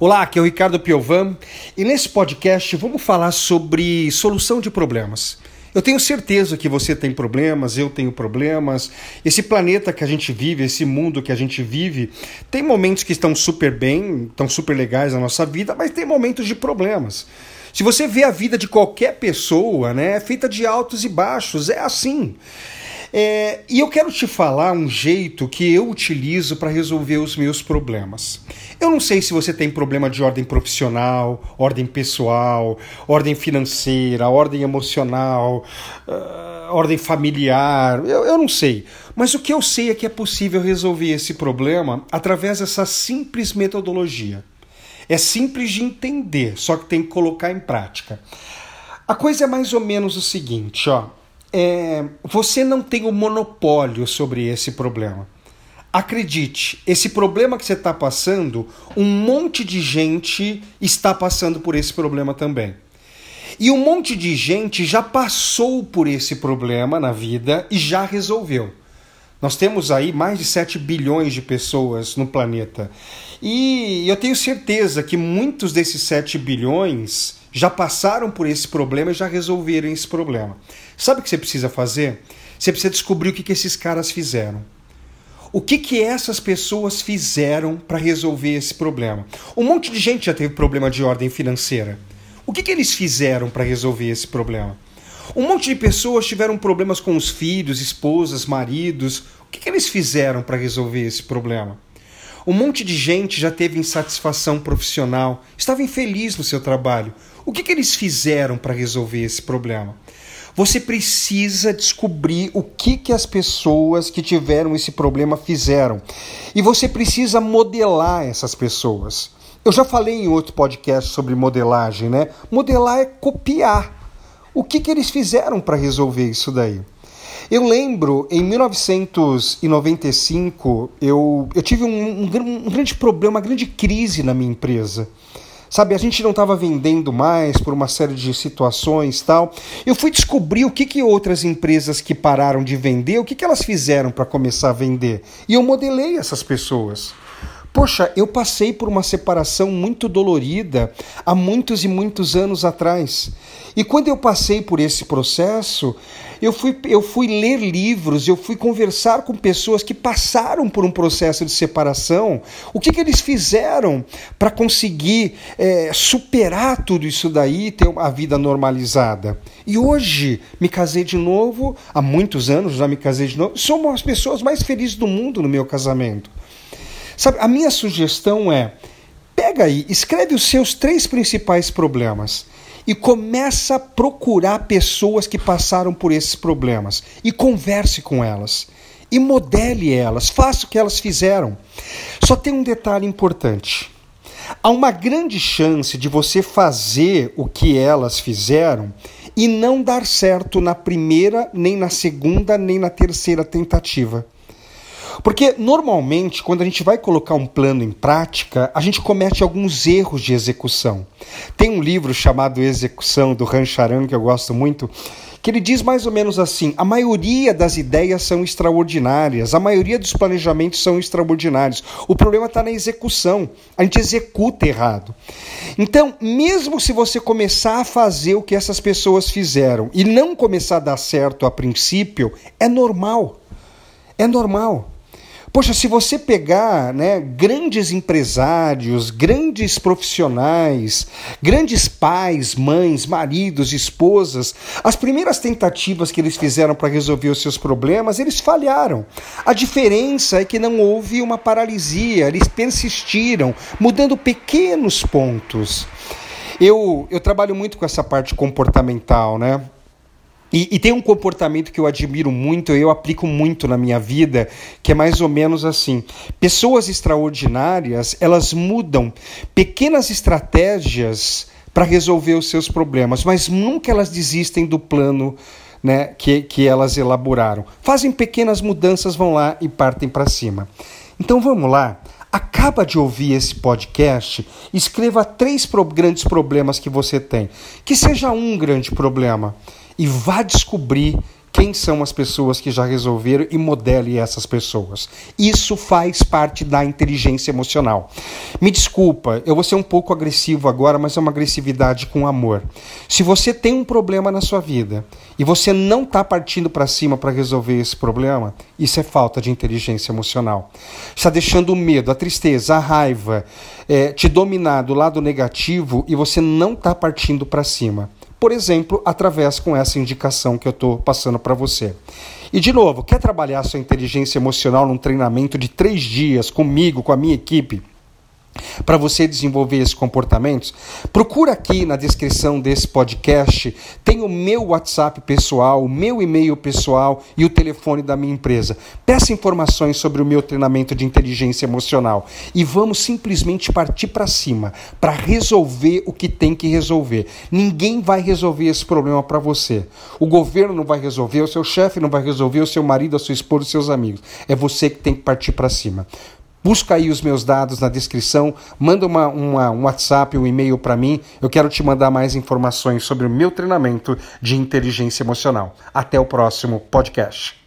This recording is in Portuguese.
Olá, aqui é o Ricardo Piovan e nesse podcast vamos falar sobre solução de problemas. Eu tenho certeza que você tem problemas, eu tenho problemas. Esse planeta que a gente vive, esse mundo que a gente vive, tem momentos que estão super bem, estão super legais na nossa vida, mas tem momentos de problemas. Se você vê a vida de qualquer pessoa, né, é feita de altos e baixos, é assim. É, e eu quero te falar um jeito que eu utilizo para resolver os meus problemas. Eu não sei se você tem problema de ordem profissional, ordem pessoal, ordem financeira, ordem emocional, uh, ordem familiar, eu, eu não sei. Mas o que eu sei é que é possível resolver esse problema através dessa simples metodologia. É simples de entender, só que tem que colocar em prática. A coisa é mais ou menos o seguinte, ó é, você não tem o monopólio sobre esse problema. Acredite, esse problema que você está passando, um monte de gente está passando por esse problema também. E um monte de gente já passou por esse problema na vida e já resolveu. Nós temos aí mais de 7 bilhões de pessoas no planeta. E eu tenho certeza que muitos desses 7 bilhões já passaram por esse problema e já resolveram esse problema. Sabe o que você precisa fazer? Você precisa descobrir o que, que esses caras fizeram. O que, que essas pessoas fizeram para resolver esse problema? Um monte de gente já teve problema de ordem financeira. O que, que eles fizeram para resolver esse problema? Um monte de pessoas tiveram problemas com os filhos, esposas, maridos. O que, que eles fizeram para resolver esse problema? Um monte de gente já teve insatisfação profissional, estava infeliz no seu trabalho. O que, que eles fizeram para resolver esse problema? Você precisa descobrir o que, que as pessoas que tiveram esse problema fizeram. E você precisa modelar essas pessoas. Eu já falei em outro podcast sobre modelagem, né? Modelar é copiar. O que, que eles fizeram para resolver isso daí? Eu lembro, em 1995, eu, eu tive um, um, um grande problema, uma grande crise na minha empresa. Sabe, a gente não estava vendendo mais por uma série de situações tal. Eu fui descobrir o que, que outras empresas que pararam de vender, o que, que elas fizeram para começar a vender. E eu modelei essas pessoas. Poxa, eu passei por uma separação muito dolorida há muitos e muitos anos atrás. E quando eu passei por esse processo, eu fui, eu fui ler livros, eu fui conversar com pessoas que passaram por um processo de separação. O que, que eles fizeram para conseguir é, superar tudo isso daí e ter a vida normalizada? E hoje me casei de novo, há muitos anos já me casei de novo, sou uma das pessoas mais felizes do mundo no meu casamento. Sabe, a minha sugestão é: pega aí, escreve os seus três principais problemas e começa a procurar pessoas que passaram por esses problemas e converse com elas e modele elas, faça o que elas fizeram. Só tem um detalhe importante. Há uma grande chance de você fazer o que elas fizeram e não dar certo na primeira, nem na segunda, nem na terceira tentativa. Porque normalmente, quando a gente vai colocar um plano em prática, a gente comete alguns erros de execução. Tem um livro chamado Execução, do Rancharan, que eu gosto muito, que ele diz mais ou menos assim: a maioria das ideias são extraordinárias, a maioria dos planejamentos são extraordinários. O problema está na execução. A gente executa errado. Então, mesmo se você começar a fazer o que essas pessoas fizeram e não começar a dar certo a princípio, é normal. É normal. Poxa, se você pegar né, grandes empresários, grandes profissionais, grandes pais, mães, maridos, esposas, as primeiras tentativas que eles fizeram para resolver os seus problemas, eles falharam. A diferença é que não houve uma paralisia, eles persistiram, mudando pequenos pontos. Eu, eu trabalho muito com essa parte comportamental, né? E, e, tem um comportamento que eu admiro muito, eu aplico muito na minha vida, que é mais ou menos assim: pessoas extraordinárias elas mudam pequenas estratégias para resolver os seus problemas, mas nunca elas desistem do plano né, que, que elas elaboraram. Fazem pequenas mudanças, vão lá e partem para cima. Então vamos lá. Acaba de ouvir esse podcast, escreva três pro grandes problemas que você tem. Que seja um grande problema e vá descobrir quem são as pessoas que já resolveram e modele essas pessoas. Isso faz parte da inteligência emocional. Me desculpa, eu vou ser um pouco agressivo agora, mas é uma agressividade com amor. Se você tem um problema na sua vida e você não está partindo para cima para resolver esse problema, isso é falta de inteligência emocional. Está deixando o medo, a tristeza, a raiva é, te dominar do lado negativo e você não está partindo para cima por exemplo, através com essa indicação que eu estou passando para você. E de novo, quer trabalhar sua inteligência emocional num treinamento de três dias comigo, com a minha equipe? Para você desenvolver esses comportamentos, procura aqui na descrição desse podcast, tem o meu WhatsApp pessoal, o meu e-mail pessoal e o telefone da minha empresa. Peça informações sobre o meu treinamento de inteligência emocional e vamos simplesmente partir para cima para resolver o que tem que resolver. Ninguém vai resolver esse problema para você. O governo não vai resolver, o seu chefe não vai resolver, o seu marido, a sua esposa, os seus amigos. É você que tem que partir para cima. Busca aí os meus dados na descrição, manda uma, uma um WhatsApp, um e-mail para mim. Eu quero te mandar mais informações sobre o meu treinamento de inteligência emocional. Até o próximo podcast.